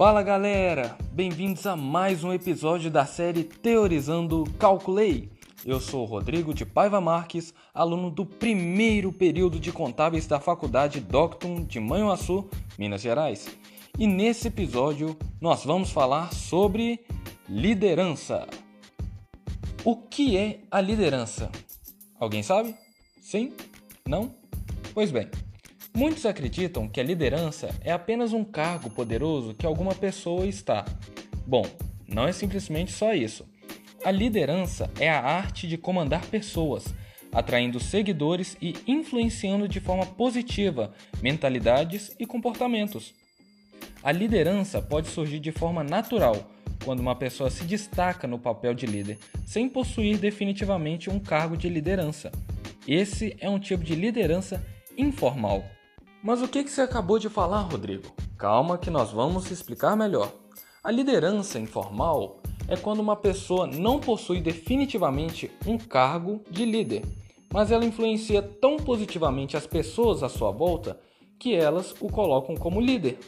Fala galera, bem-vindos a mais um episódio da série Teorizando Calculei. Eu sou Rodrigo de Paiva Marques, aluno do primeiro período de contábeis da Faculdade Doctum de Manhuaçu, Minas Gerais. E nesse episódio nós vamos falar sobre liderança. O que é a liderança? Alguém sabe? Sim? Não? Pois bem, muitos acreditam que a liderança é apenas um cargo poderoso que alguma pessoa está. Bom, não é simplesmente só isso. A liderança é a arte de comandar pessoas, atraindo seguidores e influenciando de forma positiva mentalidades e comportamentos. A liderança pode surgir de forma natural quando uma pessoa se destaca no papel de líder, sem possuir definitivamente um cargo de liderança. Esse é um tipo de liderança informal. Mas o que, você acabou de falar, Rodrigo? Calma que nós vamos explicar melhor. A liderança informal é quando uma pessoa não possui definitivamente um cargo de líder, mas ela influencia tão positivamente as pessoas à sua volta que elas o colocam como líder.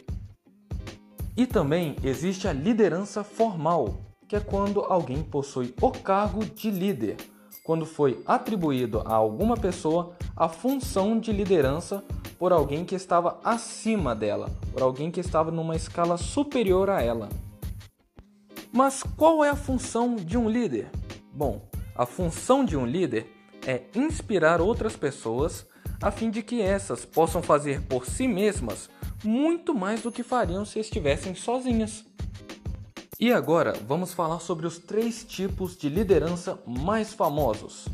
E também existe a liderança formal, que é quando alguém possui o cargo de líder, quando foi atribuído a alguma pessoa a função de liderança por alguém que estava acima dela, por alguém que estava numa escala superior a ela. Mas qual é a função de um líder? Bom, a função de um líder é inspirar outras pessoas a fim de que essas possam fazer por si mesmas muito mais do que fariam se estivessem sozinhas. E agora vamos falar sobre os três tipos de liderança mais famosos.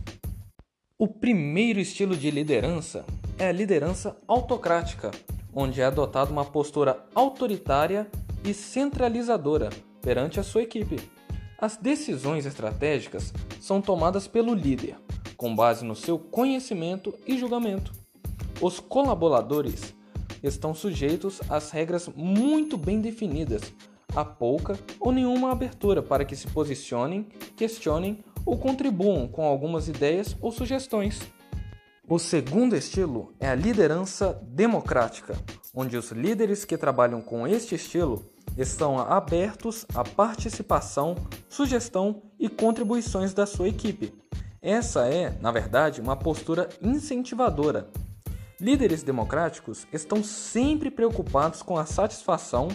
O primeiro estilo de liderança é a liderança autocrática, onde é adotada uma postura autoritária e centralizadora perante a sua equipe. As decisões estratégicas são tomadas pelo líder, com base no seu conhecimento e julgamento. Os colaboradores estão sujeitos às regras muito bem definidas, a pouca ou nenhuma abertura para que se posicionem, questionem ou contribuam com algumas ideias ou sugestões. O segundo estilo é a liderança democrática, onde os líderes que trabalham com este estilo estão abertos à participação, sugestão e contribuições da sua equipe. Essa é, na verdade, uma postura incentivadora Líderes democráticos estão sempre preocupados com a satisfação,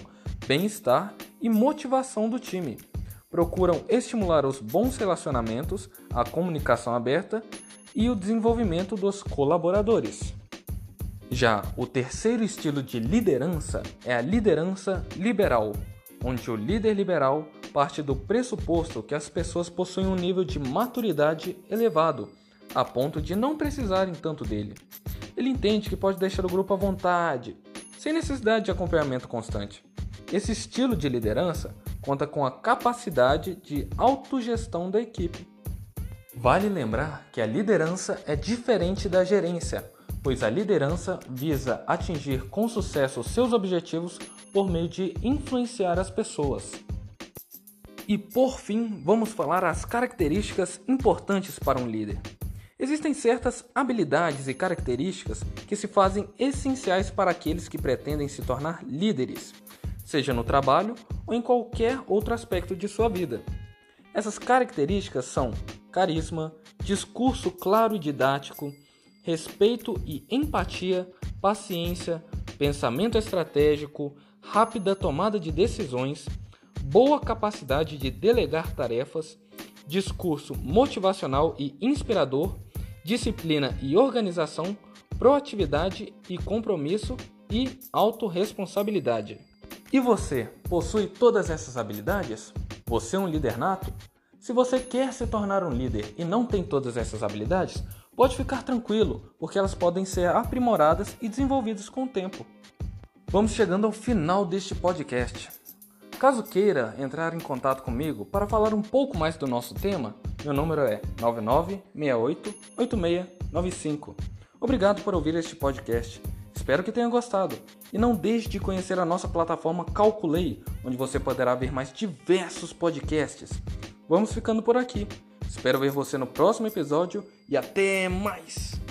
bem-estar e motivação do time. Procuram estimular os bons relacionamentos, a comunicação aberta e o desenvolvimento dos colaboradores. Já o terceiro estilo de liderança é a liderança liberal, onde o líder liberal parte do pressuposto que as pessoas possuem um nível de maturidade elevado, a ponto de não precisarem tanto dele. Ele entende que pode deixar o grupo à vontade, sem necessidade de acompanhamento constante. Esse estilo de liderança conta com a capacidade de autogestão da equipe. Vale lembrar que a liderança é diferente da gerência, pois a liderança visa atingir com sucesso seus objetivos por meio de influenciar as pessoas. E por fim, vamos falar as características importantes para um líder. Existem certas habilidades e características que se fazem essenciais para aqueles que pretendem se tornar líderes, seja no trabalho ou em qualquer outro aspecto de sua vida. Essas características são carisma, discurso claro e didático, respeito e empatia, paciência, pensamento estratégico, rápida tomada de decisões, boa capacidade de delegar tarefas, discurso motivacional e inspirador, disciplina e organização, proatividade e compromisso e autorresponsabilidade. E você, possui todas essas habilidades? Você é um líder nato? Se você quer se tornar um líder e não tem todas essas habilidades, pode ficar tranquilo, porque elas podem ser aprimoradas e desenvolvidas com o tempo. Vamos chegando ao final deste podcast. Caso queira entrar em contato comigo para falar um pouco mais do nosso tema, meu número é 99688695. Obrigado por ouvir este podcast. Espero que tenha gostado. E não deixe de conhecer a nossa plataforma Calculei, onde você poderá ver mais diversos podcasts. Vamos ficando por aqui. Espero ver você no próximo episódio e até mais!